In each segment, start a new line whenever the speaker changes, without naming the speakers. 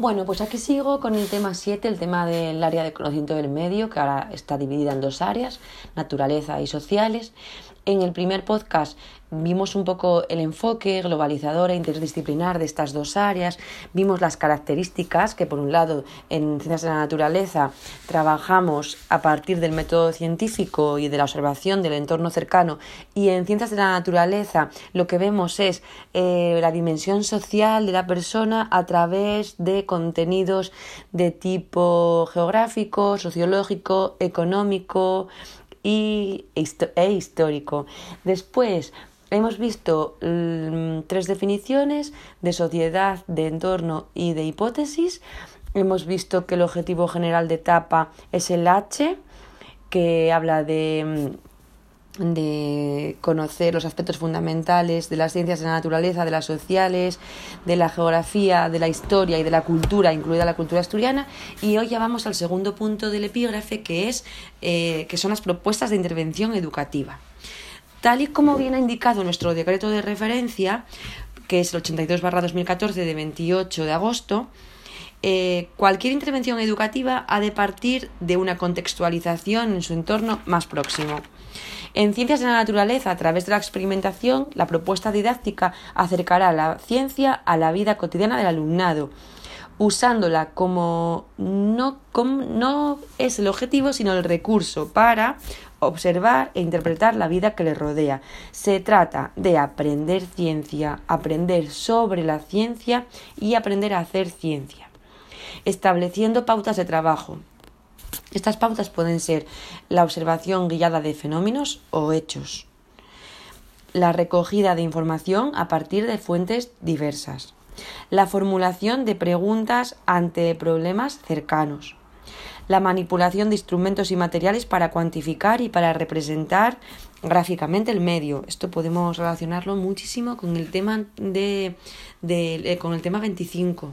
Bueno, pues aquí sigo con el tema 7, el tema del área de conocimiento del medio, que ahora está dividida en dos áreas, naturaleza y sociales. En el primer podcast vimos un poco el enfoque globalizador e interdisciplinar de estas dos áreas, vimos las características que por un lado en ciencias de la naturaleza trabajamos a partir del método científico y de la observación del entorno cercano y en ciencias de la naturaleza lo que vemos es eh, la dimensión social de la persona a través de contenidos de tipo geográfico, sociológico, económico, y, e histórico. Después hemos visto mm, tres definiciones de sociedad, de entorno y de hipótesis. Hemos visto que el objetivo general de etapa es el H, que habla de mm, de conocer los aspectos fundamentales de las ciencias de la naturaleza, de las sociales, de la geografía, de la historia y de la cultura, incluida la cultura asturiana. Y hoy ya vamos al segundo punto del epígrafe, que, es, eh, que son las propuestas de intervención educativa. Tal y como viene indicado nuestro decreto de referencia, que es el 82-2014 de 28 de agosto, eh, cualquier intervención educativa ha de partir de una contextualización en su entorno más próximo. En Ciencias de la Naturaleza, a través de la experimentación, la propuesta didáctica acercará la ciencia a la vida cotidiana del alumnado, usándola como no, como no es el objetivo, sino el recurso para observar e interpretar la vida que le rodea. Se trata de aprender ciencia, aprender sobre la ciencia y aprender a hacer ciencia, estableciendo pautas de trabajo, estas pautas pueden ser la observación guiada de fenómenos o hechos, la recogida de información a partir de fuentes diversas, la formulación de preguntas ante problemas cercanos, la manipulación de instrumentos y materiales para cuantificar y para representar gráficamente el medio. Esto podemos relacionarlo muchísimo con el tema de, de con el tema 25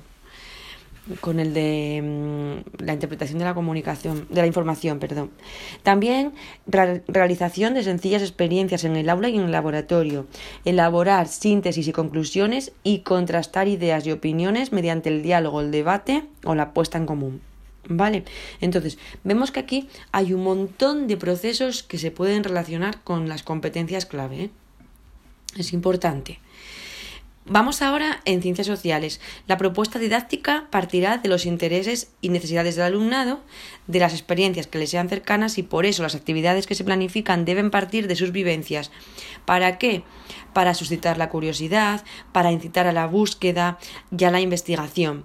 con el de mm, la interpretación de la comunicación, de la información, perdón. También realización de sencillas experiencias en el aula y en el laboratorio, elaborar síntesis y conclusiones y contrastar ideas y opiniones mediante el diálogo, el debate o la puesta en común. ¿Vale? Entonces, vemos que aquí hay un montón de procesos que se pueden relacionar con las competencias clave. ¿eh? Es importante. Vamos ahora en ciencias sociales. La propuesta didáctica partirá de los intereses y necesidades del alumnado, de las experiencias que le sean cercanas y por eso las actividades que se planifican deben partir de sus vivencias. ¿Para qué? Para suscitar la curiosidad, para incitar a la búsqueda y a la investigación.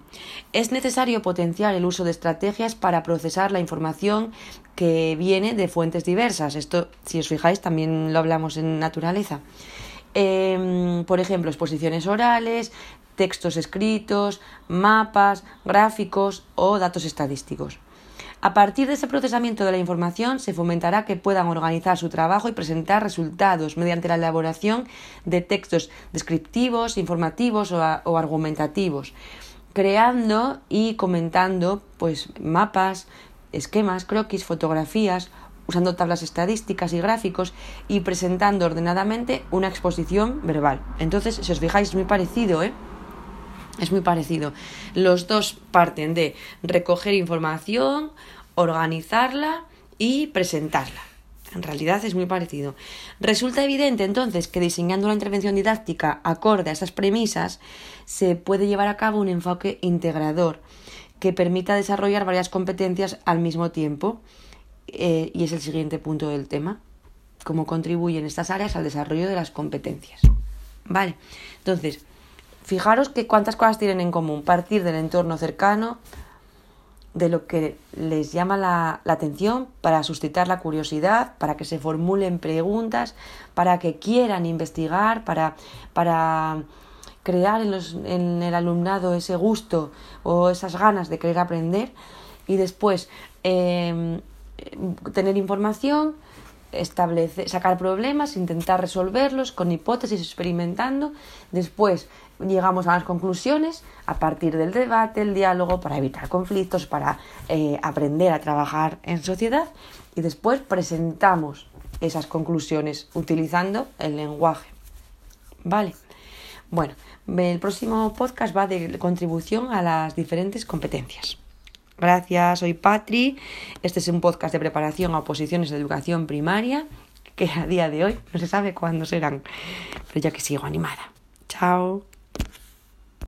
Es necesario potenciar el uso de estrategias para procesar la información que viene de fuentes diversas. Esto, si os fijáis, también lo hablamos en naturaleza. Em, por ejemplo, exposiciones orales, textos escritos, mapas, gráficos o datos estadísticos. A partir de ese procesamiento de la información se fomentará que puedan organizar su trabajo y presentar resultados mediante la elaboración de textos descriptivos, informativos o, o argumentativos, creando y comentando pues mapas, esquemas, croquis, fotografías usando tablas estadísticas y gráficos y presentando ordenadamente una exposición verbal. Entonces, si os fijáis, es muy parecido, ¿eh? Es muy parecido. Los dos parten de recoger información, organizarla y presentarla. En realidad es muy parecido. Resulta evidente entonces que diseñando una intervención didáctica acorde a estas premisas se puede llevar a cabo un enfoque integrador que permita desarrollar varias competencias al mismo tiempo eh, y es el siguiente punto del tema, cómo contribuyen estas áreas al desarrollo de las competencias. Vale, entonces, fijaros que cuántas cosas tienen en común. Partir del entorno cercano, de lo que les llama la, atención, para suscitar la curiosidad, para que se formulen preguntas, para que quieran investigar, para, para crear en, los, en el alumnado ese gusto o esas ganas de querer aprender. Y después, eh, tener información, establecer, sacar problemas, intentar resolverlos con hipótesis, experimentando. Después llegamos a las conclusiones a partir del debate, el diálogo, para evitar conflictos, para eh, aprender a trabajar en sociedad. Y después presentamos esas conclusiones utilizando el lenguaje. ¿Vale? Bueno, el próximo podcast va de contribución a las diferentes competencias. Gracias, soy Patri. Este es un podcast de preparación a oposiciones de educación primaria, que a día de hoy no se sabe cuándo serán, pero ya que sigo animada. Chao.